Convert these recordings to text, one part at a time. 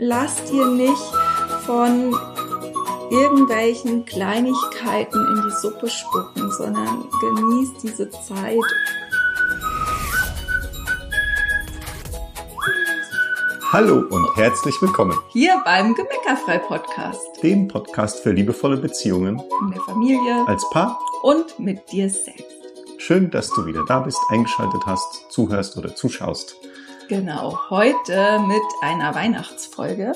Lass dir nicht von irgendwelchen Kleinigkeiten in die Suppe spucken, sondern genieß diese Zeit. Hallo und herzlich willkommen hier beim Gemeckerfrei Podcast, dem Podcast für liebevolle Beziehungen in der Familie, als Paar und mit dir selbst. Schön, dass du wieder da bist, eingeschaltet hast, zuhörst oder zuschaust. Genau, heute mit einer Weihnachtsfolge.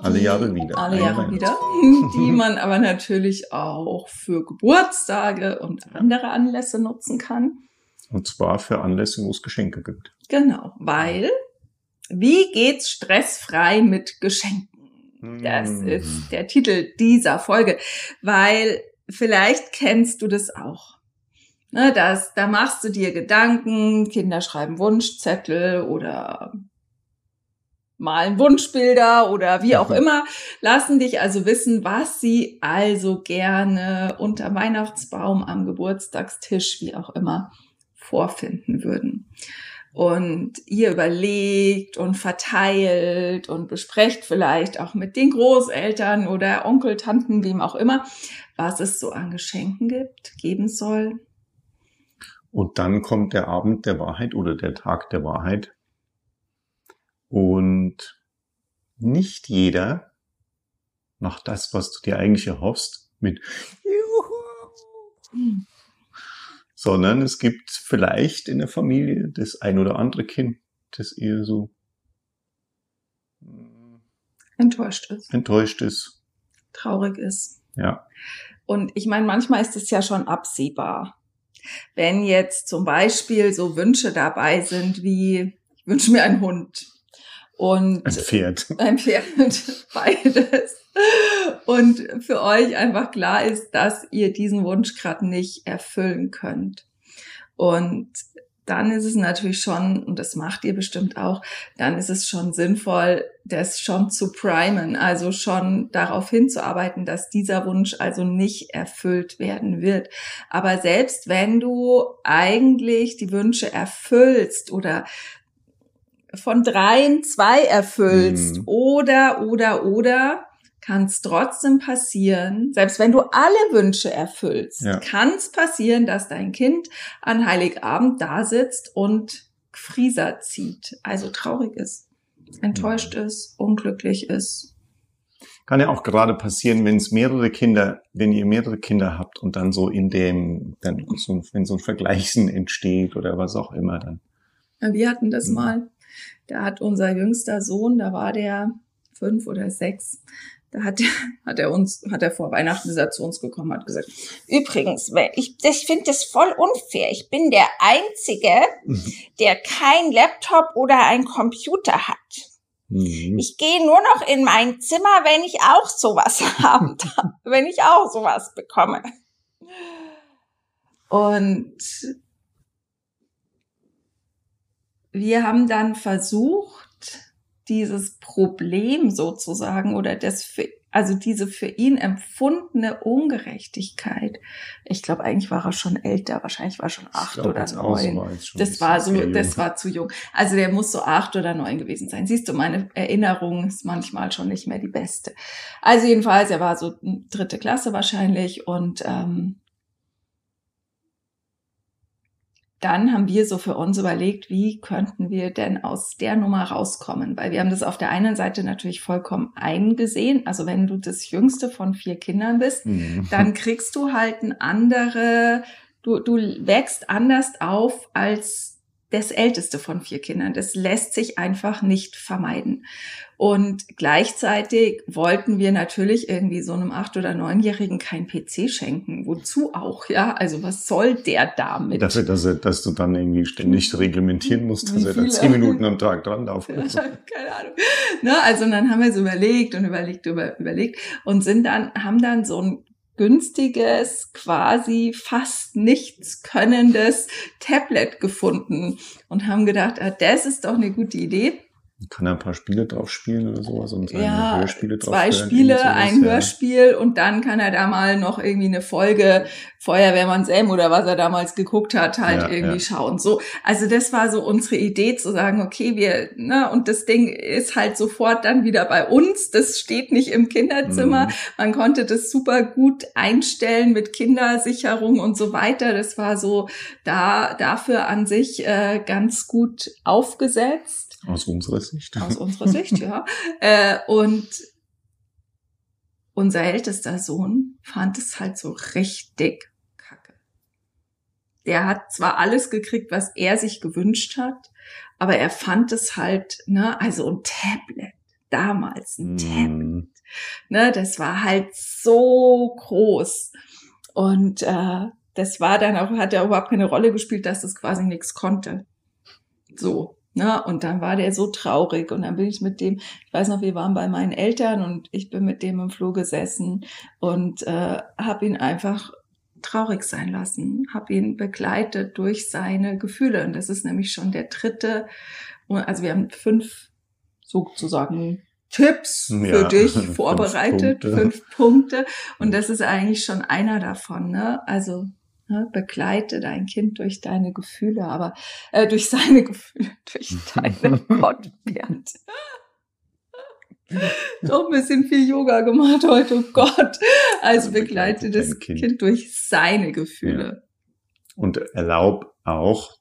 Alle Jahre wieder. Alle Jahre wieder. Die man aber natürlich auch für Geburtstage und andere Anlässe nutzen kann. Und zwar für Anlässe, wo es Geschenke gibt. Genau, weil wie geht's stressfrei mit Geschenken? Das Mm. ist der Titel dieser Folge, weil vielleicht kennst du das auch. Ne, das, da machst du dir Gedanken, Kinder schreiben Wunschzettel oder malen Wunschbilder oder wie auch Mhm. immer, lassen dich also wissen, was sie also gerne unter Weihnachtsbaum, am Geburtstagstisch, wie auch immer, vorfinden würden. Und ihr überlegt und verteilt und besprecht vielleicht auch mit den Großeltern oder Onkel, Tanten, wem auch immer, was es so an Geschenken gibt, geben soll. Und dann kommt der Abend der Wahrheit oder der Tag der Wahrheit. Und nicht jeder macht das, was du dir eigentlich erhoffst, mit Juhu, sondern es gibt vielleicht in der Familie das ein oder andere Kind, das eher so mm, Enttäuscht ist, enttäuscht ist. traurig ist. Ja, Und ich meine, manchmal ist es ja schon absehbar. Wenn jetzt zum Beispiel so Wünsche dabei sind wie, ich wünsche mir einen Hund und ein Pferd. ein Pferd, beides. Und für euch einfach klar ist, dass ihr diesen Wunsch gerade nicht erfüllen könnt. Und dann ist es natürlich schon, und das macht ihr bestimmt auch, dann ist es schon sinnvoll, das schon zu primen, also schon darauf hinzuarbeiten, dass dieser Wunsch also nicht erfüllt werden wird. Aber selbst wenn du eigentlich die Wünsche erfüllst oder von dreien zwei erfüllst Mhm. oder, oder, oder, kann es trotzdem passieren, selbst wenn du alle Wünsche erfüllst, Ja. kann es passieren, dass dein Kind an Heiligabend da sitzt und Frieser zieht, also traurig ist, enttäuscht ist, unglücklich ist. Kann ja auch gerade passieren, wenn es mehrere Kinder, wenn ihr mehrere Kinder habt und dann so in dem, dann so, wenn so ein Vergleichen entsteht oder was auch immer, dann Wir hatten das Mhm. mal, da hat unser jüngster Sohn, da war der fünf oder sechs, da hat, hat er uns, hat er vor Weihnachten ist er zu uns gekommen, hat gesagt, Übrigens, ich, ich finde das voll unfair. Ich bin der Einzige, der kein Laptop oder ein Computer hat. Mhm. Ich gehe nur noch in mein Zimmer, wenn ich auch sowas haben darf, wenn ich auch sowas bekomme. Und wir haben dann versucht, dieses Problem sozusagen oder das für, also diese für ihn empfundene Ungerechtigkeit. Ich glaube, eigentlich war er schon älter, wahrscheinlich war er schon acht glaub, oder neun. war Das war so, das war zu jung. Also der muss so acht oder neun gewesen sein. Siehst du, meine Erinnerung ist manchmal schon nicht mehr die beste. Also jedenfalls, er war so dritte Klasse wahrscheinlich und ähm, dann haben wir so für uns überlegt, wie könnten wir denn aus der Nummer rauskommen? Weil wir haben das auf der einen Seite natürlich vollkommen eingesehen. Also wenn du das jüngste von vier Kindern bist, Mhm. dann kriegst du halt ein andere, du, du wächst anders auf als das älteste von vier Kindern. Das lässt sich einfach nicht vermeiden. Und gleichzeitig wollten wir natürlich irgendwie so einem acht- oder neunjährigen kein PC schenken. Wozu auch, ja? Also was soll der damit? Dafür, dass, er, dass du dann irgendwie ständig reglementieren musst, dass er da zehn Minuten am Tag dran laufen muss. Keine Ahnung. Ne, also dann haben wir so überlegt und überlegt, über, überlegt und sind dann, haben dann so ein günstiges, quasi fast nichts könnendes Tablet gefunden und haben gedacht, ah, das ist doch eine gute Idee. Kann er ein paar Spiele drauf spielen oder sowas und ja, Hörspiele drauf zwei Spiele, sowas, ein ja. Hörspiel und dann kann er da mal noch irgendwie eine Folge Feuerwehrmann Sam oder was er damals geguckt hat, halt Ja, irgendwie ja. schauen. So, also das war so unsere Idee zu sagen, okay, wir, ne, und das Ding ist halt sofort dann wieder bei uns. Das steht nicht im Kinderzimmer. Mhm. Man konnte das super gut einstellen mit Kindersicherung und so weiter. Das war so da dafür an sich äh, ganz gut aufgesetzt Aus unserer Sicht. aus unserer Sicht, ja. Äh, und unser ältester Sohn fand es halt so richtig kacke. Der hat zwar alles gekriegt, was er sich gewünscht hat, aber er fand es halt, ne, also ein Tablet, damals ein Tablet, Mhm. ne, das war halt so groß. Und äh, das war dann auch, hat ja überhaupt keine Rolle gespielt, dass das quasi nichts konnte. So, ne? Und dann war der so traurig und dann bin ich mit dem, ich weiß noch, wir waren bei meinen Eltern und ich bin mit dem im Flur gesessen und äh, habe ihn einfach traurig sein lassen, habe ihn begleitet durch seine Gefühle. Und das ist nämlich schon der dritte, also wir haben fünf sozusagen Tipps für Ja, dich fünf vorbereitet, Punkte. fünf Punkte. Und das ist eigentlich schon einer davon, ne? Also ne, begleite dein Kind durch deine Gefühle, aber äh, durch seine Gefühle, durch deine Gott, Bernd. Doch ein bisschen viel Yoga gemacht heute, oh Gott. Also Also begleite begleite das kind. Kind. durch seine Gefühle. Und erlaub auch,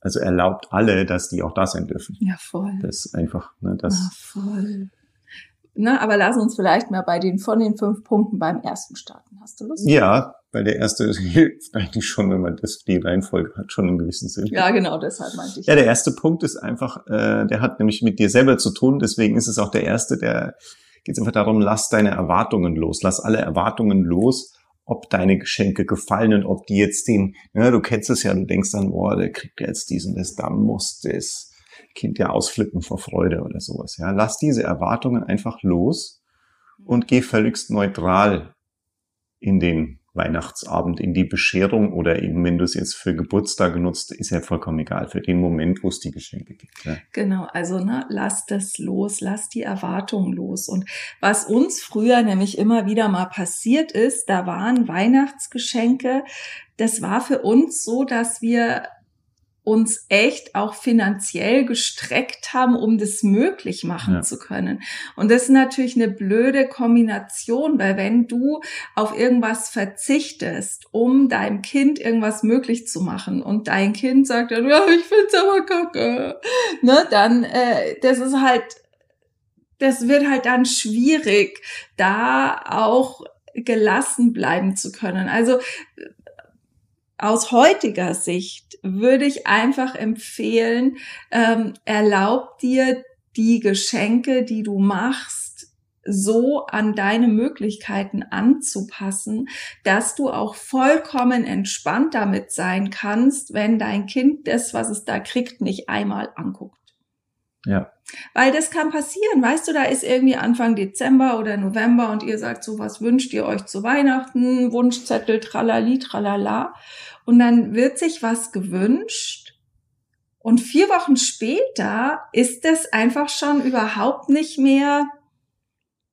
also erlaubt alle, dass die auch da sein dürfen. Ja, voll. Das ist einfach, ne, Ja, das, voll. Na, aber lass uns vielleicht mal bei den von den fünf Punkten beim ersten starten. Hast du Lust? ja, weil der erste hilft eigentlich schon, wenn man das, die Reihenfolge hat, schon einen gewissen Sinn. Ja, genau, deshalb meinte ich. Ja, der erste Punkt ist einfach, äh, der hat nämlich mit dir selber zu tun, deswegen ist es auch der erste, der geht einfach darum, lass deine Erwartungen los, lass alle Erwartungen los, ob deine Geschenke gefallen und ob die jetzt den, ja, du kennst es ja, du denkst dann, boah, der kriegt ja jetzt diesen, das, da muss das Kind ja ausflippen vor Freude oder sowas, ja. Lass diese Erwartungen einfach los und geh völligst neutral in den Weihnachtsabend, in die Bescherung oder eben, wenn du es jetzt für Geburtstag nutzt, ist ja vollkommen egal, für den Moment, wo es die Geschenke gibt. Ja. Genau, also ne, lass das los, lass die Erwartungen los. Und was uns früher nämlich immer wieder mal passiert ist, da waren Weihnachtsgeschenke, das war für uns so, dass wir uns echt auch finanziell gestreckt haben, um das möglich machen Ja. zu können. Und das ist natürlich eine blöde Kombination, weil wenn du auf irgendwas verzichtest, um deinem Kind irgendwas möglich zu machen und dein Kind sagt dann, ja, ich find's aber kacke, ne, dann, äh, das ist halt, das wird halt dann schwierig, da auch gelassen bleiben zu können. Also aus heutiger Sicht würde ich einfach empfehlen, ähm, erlaub dir die Geschenke, die du machst, so an deine Möglichkeiten anzupassen, dass du auch vollkommen entspannt damit sein kannst, wenn dein Kind das, was es da kriegt, nicht einmal anguckt. Ja. Weil das kann passieren, weißt du, da ist irgendwie Anfang Dezember oder November und ihr sagt so, was wünscht ihr euch zu Weihnachten? Wunschzettel, tralali, tralala. Und dann wird sich was gewünscht und vier Wochen später ist das einfach schon überhaupt nicht mehr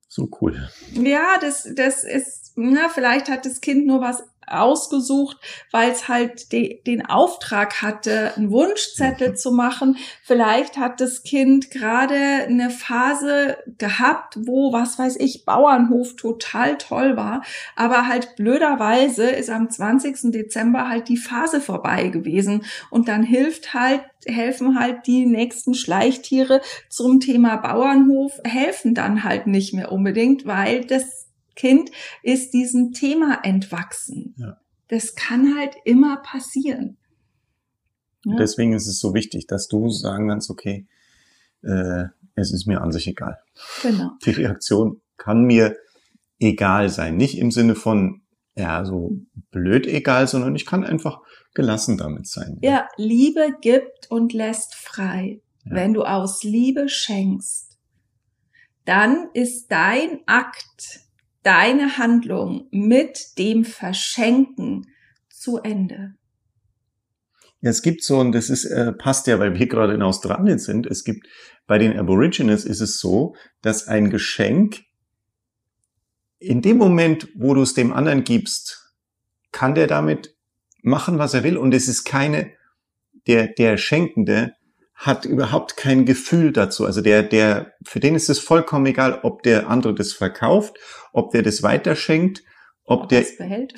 So cool. ja, das, das ist, na, vielleicht hat das Kind nur was ausgesucht, weil es halt de, den Auftrag hatte, einen Wunschzettel zu machen. Vielleicht hat das Kind gerade eine Phase gehabt, wo, was weiß ich, Bauernhof total toll war. Aber halt blöderweise ist am 20. Dezember halt die Phase vorbei gewesen. Und dann hilft halt, helfen halt die nächsten Schleichtiere zum Thema Bauernhof, helfen dann halt nicht mehr unbedingt, weil das Kind ist diesem Thema entwachsen. Ja. Das kann halt immer passieren. Ja. Deswegen ist es so wichtig, dass du sagen kannst, okay, äh, es ist mir an sich egal. Genau. Die Reaktion kann mir egal sein. Nicht im Sinne von, ja, so blöd egal, sondern ich kann einfach gelassen damit sein. Ja, Liebe gibt und lässt frei. Ja. Wenn du aus Liebe schenkst, dann ist dein Akt, deine Handlung mit dem Verschenken zu Ende. Es gibt so, und das ist, äh, passt ja, weil wir gerade in Australien sind, es gibt, bei den Aborigines ist es so, dass ein Geschenk in dem Moment, wo du es dem anderen gibst, kann der damit machen, was er will. Und es ist keine, der, der Schenkende hat überhaupt kein Gefühl dazu. Also der, der, für den ist es vollkommen egal, ob der andere das verkauft, ob der das weiterschenkt, ob, ob der,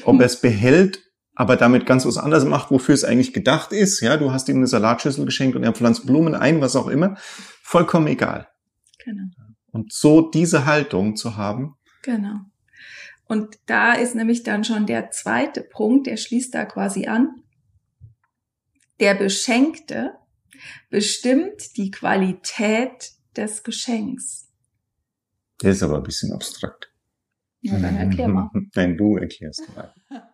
ob er es behält, aber damit ganz was anderes macht, wofür es eigentlich gedacht ist. Ja, du hast ihm eine Salatschüssel geschenkt und er pflanzt Blumen ein, was auch immer. Vollkommen egal. Genau. Und so diese Haltung zu haben. Genau. Und da ist nämlich dann schon der zweite Punkt, der schließt da quasi an. Der Beschenkte bestimmt die Qualität des Geschenks. Der ist aber ein bisschen abstrakt. Ja, dann erklär mal. Nein, du erklärst mal.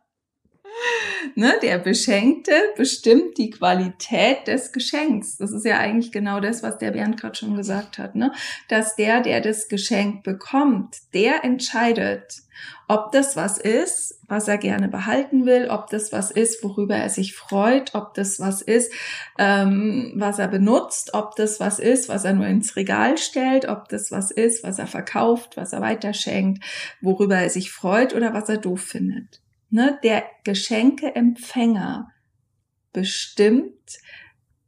ne, der Beschenkte bestimmt die Qualität des Geschenks. Das ist ja eigentlich genau das, was der Bernd gerade schon gesagt hat, ne? Dass der, der das Geschenk bekommt, der entscheidet, ob das was ist, was er gerne behalten will, ob das was ist, worüber er sich freut, ob das was ist, ähm, was er benutzt, ob das was ist, was er nur ins Regal stellt, ob das was ist, was er verkauft, was er weiterschenkt, worüber er sich freut oder was er doof findet ne, der Geschenkeempfänger bestimmt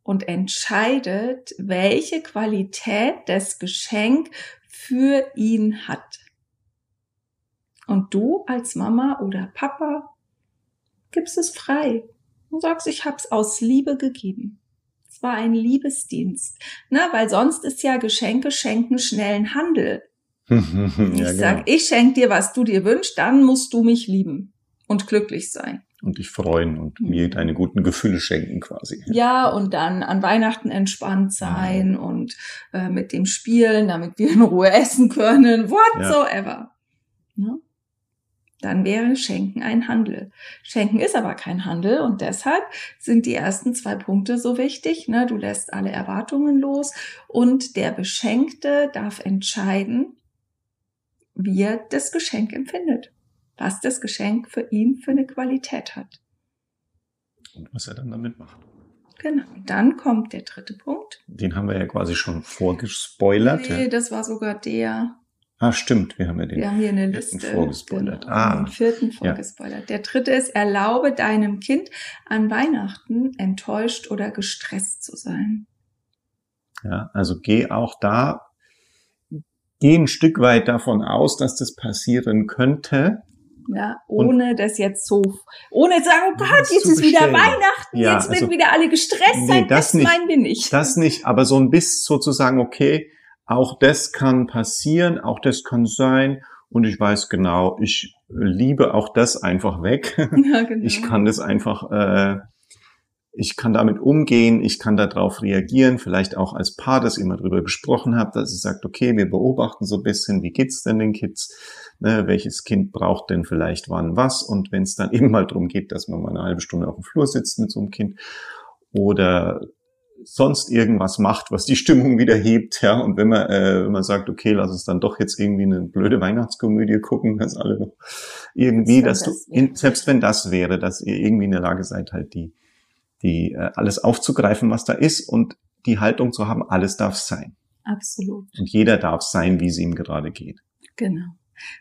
und entscheidet, welche Qualität das Geschenk für ihn hat. Und du als Mama oder Papa gibst es frei und sagst, ich hab's aus Liebe gegeben. Es war ein Liebesdienst, ne, weil sonst ist ja Geschenke schenken schnellen Handel. ja, ich sag, genau. ich schenk dir, was du dir wünschst, dann musst du mich lieben und glücklich sein. Und dich freuen und mhm. mir deine guten Gefühle schenken quasi. Ja, und dann an Weihnachten entspannt sein ja. und äh, mit dem spielen, damit wir in Ruhe essen können, whatsoever. Ja. Ne? Dann wäre Schenken ein Handel. Schenken ist aber kein Handel und deshalb sind die ersten zwei Punkte so wichtig. Ne? Du lässt alle Erwartungen los und der Beschenkte darf entscheiden, wie er das Geschenk empfindet was das Geschenk für ihn für eine Qualität hat. Und was er dann damit macht. Genau. Dann kommt der dritte Punkt. Den haben wir ja quasi schon vorgespoilert. Nee, ja. das war sogar der. Ah, stimmt. Wir haben ja den wir haben hier eine Liste, vorgespoilert. Genau, ah. Den vierten vorgespoilert. Ja. Der dritte ist, erlaube deinem Kind an Weihnachten enttäuscht oder gestresst zu sein. Ja, also geh auch da, geh ein Stück weit davon aus, dass das passieren könnte ja, ohne und das jetzt so, ohne zu sagen, oh Gott, jetzt ist wieder Weihnachten, ja, jetzt also, wieder alle gestresst nee, sein, das, das nicht, meinen wir nicht. Das nicht, aber so ein bisschen sozusagen, okay, auch das kann passieren, auch das kann sein und ich weiß genau, ich liebe auch das einfach weg. Ja, genau. Ich kann das einfach äh, ich kann damit umgehen, ich kann darauf reagieren, vielleicht auch als Paar, dass ihr mal drüber gesprochen habt, dass ihr sagt, okay, wir beobachten so ein bisschen, wie geht's denn den Kids, ne, welches Kind braucht denn vielleicht wann was? Und wenn es dann eben mal darum geht, dass man mal eine halbe Stunde auf dem Flur sitzt mit so einem Kind oder sonst irgendwas macht, was die Stimmung wieder hebt, ja, und wenn man, äh, wenn man sagt, okay, lass uns dann doch jetzt irgendwie eine blöde Weihnachtskomödie gucken, dass alle noch irgendwie, dass du, in, selbst wenn das wäre, dass ihr irgendwie in der Lage seid, halt die die äh, alles aufzugreifen, was da ist und die Haltung zu haben, alles darf sein. Absolut. Und jeder darf sein, wie es ihm gerade geht. Genau.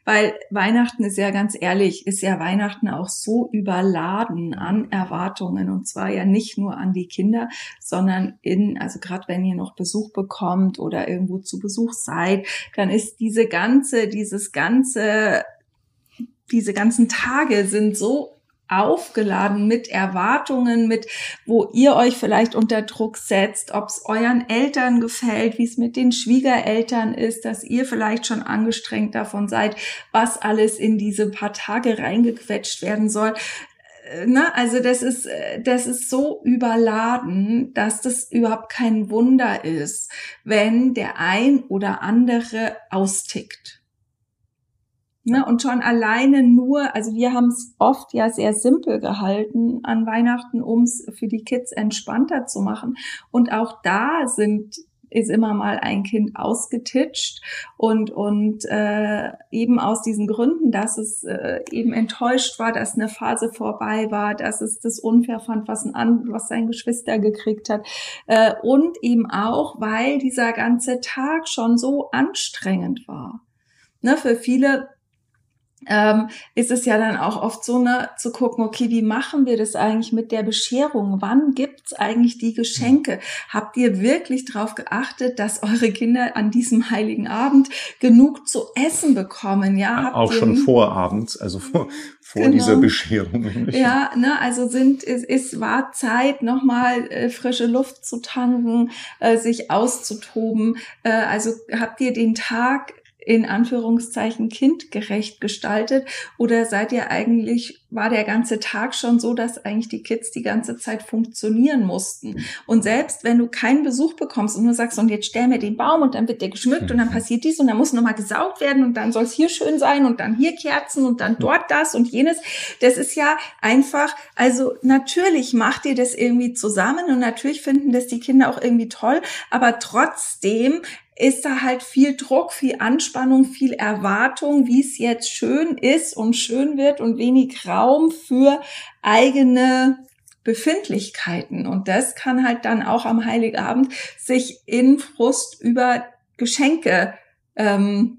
Weil Weihnachten ist ja ganz ehrlich, ist ja Weihnachten auch so überladen an Erwartungen und zwar ja nicht nur an die Kinder, sondern in, also gerade wenn ihr noch Besuch bekommt oder irgendwo zu Besuch seid, dann ist diese ganze, dieses ganze, diese ganzen Tage sind so aufgeladen mit Erwartungen, mit wo ihr euch vielleicht unter Druck setzt, ob es euren Eltern gefällt, wie es mit den Schwiegereltern ist, dass ihr vielleicht schon angestrengt davon seid, was alles in diese paar Tage reingequetscht werden soll. Äh, ne? Also das ist, äh, das ist so überladen, dass das überhaupt kein Wunder ist, wenn der ein oder andere austickt. Ne? Und schon alleine nur, also wir haben es oft ja sehr simpel gehalten an Weihnachten, um es für die Kids entspannter zu machen. Und auch da sind ist immer mal ein Kind ausgetitscht und und äh, eben aus diesen Gründen, dass es äh, eben enttäuscht war, dass eine Phase vorbei war, dass es das unfair fand, was ein an, was sein Geschwister gekriegt hat äh, und eben auch, weil dieser ganze Tag schon so anstrengend war. Ne, für viele ähm, ist es ja dann auch oft so, ne, zu gucken, okay, wie machen wir das eigentlich mit der Bescherung? Wann gibt's eigentlich die Geschenke? Habt ihr wirklich darauf geachtet, dass eure Kinder an diesem heiligen Abend genug zu essen bekommen? Ja, Habt auch schon vor abends, also vor, vor genau. dieser Bescherung. Ja, ne, also sind es, es war Zeit, nochmal äh, frische Luft zu tanken, äh, sich auszutoben. Äh, also habt ihr den Tag in Anführungszeichen kindgerecht gestaltet? Oder seid ihr eigentlich, war der ganze Tag schon so, dass eigentlich die Kids die ganze Zeit funktionieren mussten? Und selbst wenn du keinen Besuch bekommst und nur sagst, und jetzt stell mir den Baum und dann wird der geschmückt und dann passiert dies und dann muss nochmal gesaugt werden und dann soll es hier schön sein und dann hier Kerzen und dann dort das und jenes. Das ist ja einfach, also natürlich macht ihr das irgendwie zusammen und natürlich finden das die Kinder auch irgendwie toll, aber trotzdem ist da halt viel Druck, viel Anspannung, viel Erwartung, wie es jetzt schön ist und schön wird und wenig Raum für eigene Befindlichkeiten. Und das kann halt dann auch am Heiligabend sich in Frust über Geschenke ähm,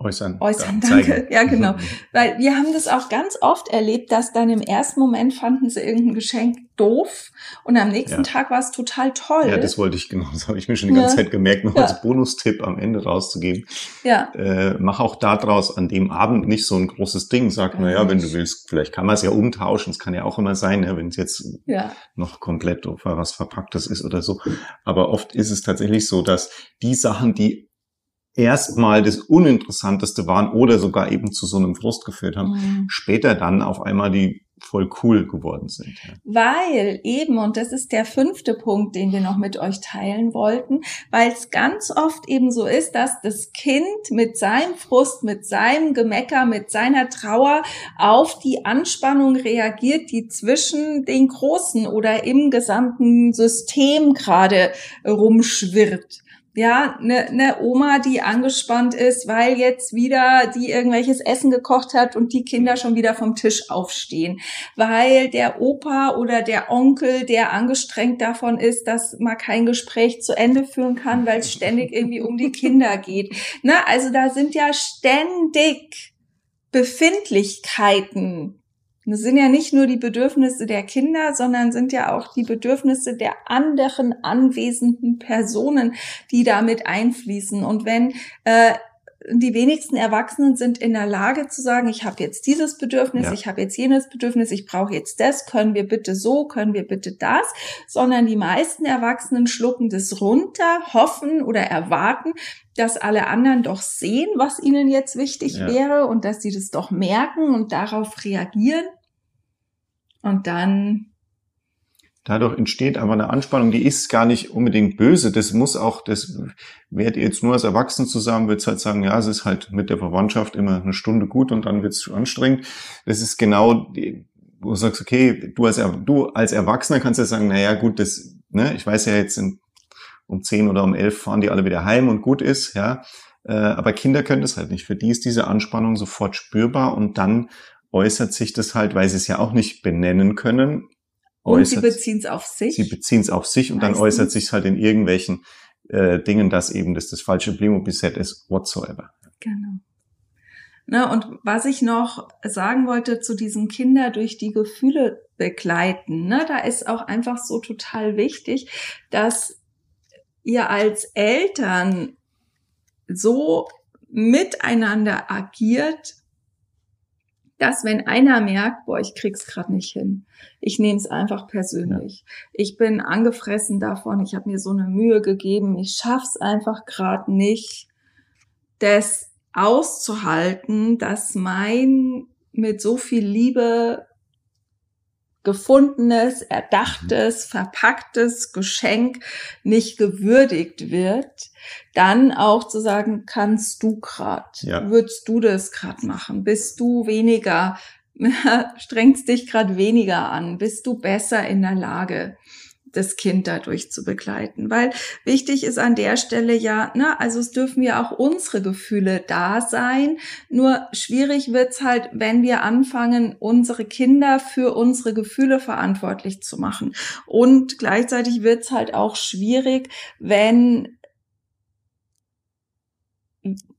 äußern. Äußern, danke. Ja, genau. Weil wir haben das auch ganz oft erlebt, dass dann im ersten Moment fanden sie irgendein Geschenk doof und am nächsten ja. Tag war es total toll. Ja, das wollte ich genau, das habe ich mir schon die ganze ja. Zeit gemerkt, noch ja. als Bonustipp am Ende rauszugeben. Ja. Äh, mach auch daraus an dem Abend nicht so ein großes Ding. Sag, ja, wenn du willst, vielleicht kann man es ja umtauschen. Es kann ja auch immer sein, ja, wenn es jetzt noch komplett was Verpacktes ist oder so. Aber oft ist es tatsächlich so, dass die Sachen, die erstmal das Uninteressanteste waren oder sogar eben zu so einem Frust geführt haben, mhm. später dann auf einmal die voll cool geworden sind. Ja. Weil eben, und das ist der fünfte Punkt, den wir noch mit euch teilen wollten, weil es ganz oft eben so ist, dass das Kind mit seinem Frust, mit seinem Gemecker, mit seiner Trauer auf die Anspannung reagiert, die zwischen den Großen oder im gesamten System gerade rumschwirrt ja, eine ne Oma, die angespannt ist, weil jetzt wieder die irgendwelches Essen gekocht hat und die Kinder schon wieder vom Tisch aufstehen, weil der Opa oder der Onkel, der angestrengt davon ist, dass man kein Gespräch zu Ende führen kann, weil es ständig irgendwie um die Kinder geht. Na, also da sind ja ständig Befindlichkeiten das sind ja nicht nur die Bedürfnisse der Kinder, sondern sind ja auch die Bedürfnisse der anderen anwesenden Personen, die damit einfließen. Und wenn äh, die wenigsten Erwachsenen sind in der Lage zu sagen, ich habe jetzt dieses Bedürfnis, ja. ich habe jetzt jenes Bedürfnis, ich brauche jetzt das, können wir bitte so, können wir bitte das, sondern die meisten Erwachsenen schlucken das runter, hoffen oder erwarten, dass alle anderen doch sehen, was ihnen jetzt wichtig ja. wäre und dass sie das doch merken und darauf reagieren. Und dann dadurch entsteht einfach eine Anspannung, die ist gar nicht unbedingt böse. Das muss auch, das werdet ihr jetzt nur als Erwachsenen zusammen, wird halt sagen, ja, es ist halt mit der Verwandtschaft immer eine Stunde gut und dann wird es anstrengend. Das ist genau, wo du sagst, okay, du als, du als Erwachsener kannst ja sagen, na ja, gut, das, ne, ich weiß ja jetzt in, um zehn oder um elf fahren die alle wieder heim und gut ist, ja. Äh, aber Kinder können das halt nicht. Für die ist diese Anspannung sofort spürbar und dann äußert sich das halt, weil sie es ja auch nicht benennen können. Und sie beziehen es auf sich. Sie beziehen es auf sich und Meistens. dann äußert sich halt in irgendwelchen äh, Dingen, dass eben das das falsche Playmobil-Set ist, whatsoever. Genau. Na, und was ich noch sagen wollte zu diesen Kinder durch die Gefühle begleiten, ne, da ist auch einfach so total wichtig, dass ihr als Eltern so miteinander agiert, dass wenn einer merkt, boah, ich krieg's gerade nicht hin, ich nehme es einfach persönlich. Ja. Ich bin angefressen davon, ich habe mir so eine Mühe gegeben, ich schaff's einfach gerade nicht, das auszuhalten, dass mein mit so viel Liebe gefundenes, erdachtes, verpacktes Geschenk nicht gewürdigt wird, dann auch zu sagen, kannst du grad, ja. würdest du das grad machen, bist du weniger, strengst dich grad weniger an, bist du besser in der Lage. Das Kind dadurch zu begleiten. Weil wichtig ist an der Stelle ja, ne, also es dürfen ja auch unsere Gefühle da sein. Nur schwierig wird's halt, wenn wir anfangen, unsere Kinder für unsere Gefühle verantwortlich zu machen. Und gleichzeitig wird's halt auch schwierig, wenn,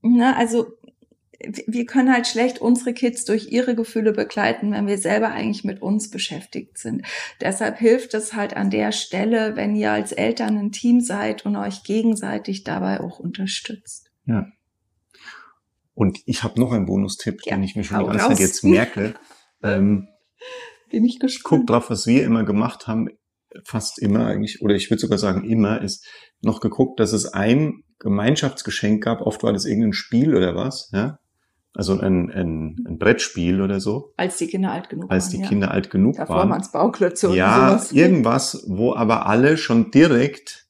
ne, also wir können halt schlecht unsere Kids durch ihre Gefühle begleiten, wenn wir selber eigentlich mit uns beschäftigt sind. Deshalb hilft es halt an der Stelle, wenn ihr als Eltern ein Team seid und euch gegenseitig dabei auch unterstützt. Ja. Und ich habe noch einen Bonustipp, ja, den ich mir schon die ganze Zeit jetzt merke. Ähm, Bin ich gespannt. Guck drauf, was wir immer gemacht haben, fast immer eigentlich, oder ich würde sogar sagen immer, ist noch geguckt, dass es ein Gemeinschaftsgeschenk gab. Oft war das irgendein Spiel oder was, ja also ein, ein, ein Brettspiel oder so. Als die Kinder alt genug Als waren. Als die Kinder alt genug Davor waren. Davor Bauklötze und ja, sowas. irgendwas, wo aber alle schon direkt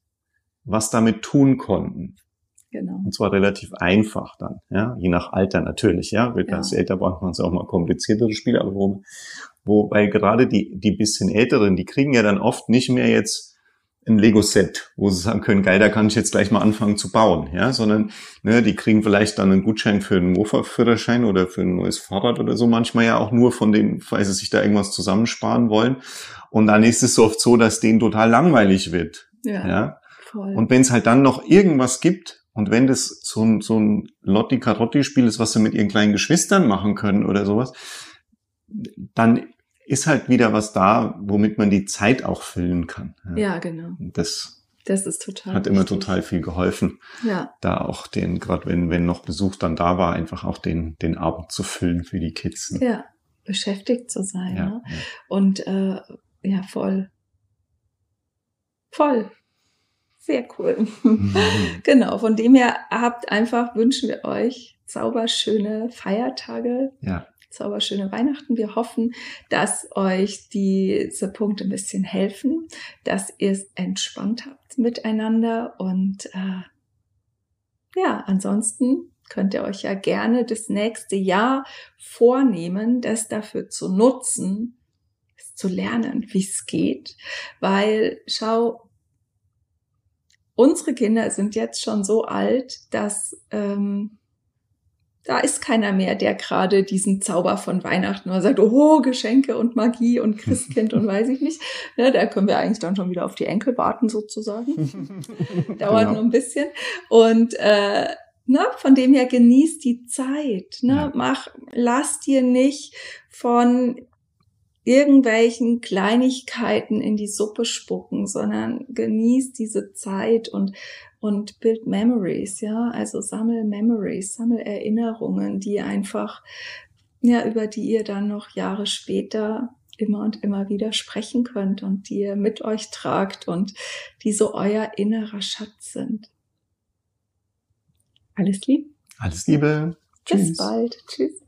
was damit tun konnten. Genau. Und zwar relativ einfach dann, ja, je nach Alter natürlich, ja. Wird ja. als älter braucht man es auch mal kompliziertere Spiele, aber wo, wo, weil gerade die, die bisschen älteren, die kriegen ja dann oft nicht mehr jetzt ein Lego-Set, wo sie sagen können, geil, da kann ich jetzt gleich mal anfangen zu bauen, ja, sondern ne, die kriegen vielleicht dann einen Gutschein für einen Mofa-Führerschein oder für ein neues Fahrrad oder so, manchmal ja auch nur von denen, weil sie sich da irgendwas zusammensparen wollen. Und dann ist es so oft so, dass denen total langweilig wird. Ja. ja? Voll. Und wenn es halt dann noch irgendwas gibt, und wenn das so ein, so ein Lotti-Carotti-Spiel ist, was sie mit ihren kleinen Geschwistern machen können oder sowas, dann ist halt wieder was da, womit man die Zeit auch füllen kann. Ja, genau. Das, das ist total. Hat immer total viel geholfen. Ja. Da auch den, gerade wenn, wenn noch Besuch dann da war, einfach auch den, den Abend zu füllen für die Kids. Ne? Ja, beschäftigt zu sein. Ja, ne? ja. Und äh, ja, voll. Voll. Sehr cool. Mhm. genau, von dem her habt einfach, wünschen wir euch zauberschöne Feiertage. Ja zauberschöne Weihnachten. Wir hoffen, dass euch diese Punkte ein bisschen helfen, dass ihr es entspannt habt miteinander und äh, ja, ansonsten könnt ihr euch ja gerne das nächste Jahr vornehmen, das dafür zu nutzen, zu lernen, wie es geht, weil schau, unsere Kinder sind jetzt schon so alt, dass ähm, da ist keiner mehr, der gerade diesen Zauber von Weihnachten nur sagt, oh, Geschenke und Magie und Christkind und weiß ich nicht. Ne, da können wir eigentlich dann schon wieder auf die Enkel warten sozusagen. Dauert genau. nur ein bisschen. Und äh, ne, von dem her genießt die Zeit. Ne? Ja. Mach, lass dir nicht von irgendwelchen Kleinigkeiten in die Suppe spucken, sondern genieß diese Zeit und und build memories, ja, also sammel Memories, sammel Erinnerungen, die einfach, ja, über die ihr dann noch Jahre später immer und immer wieder sprechen könnt und die ihr mit euch tragt und die so euer innerer Schatz sind. Alles lieb. Alles Liebe. Bis Tschüss. bald. Tschüss.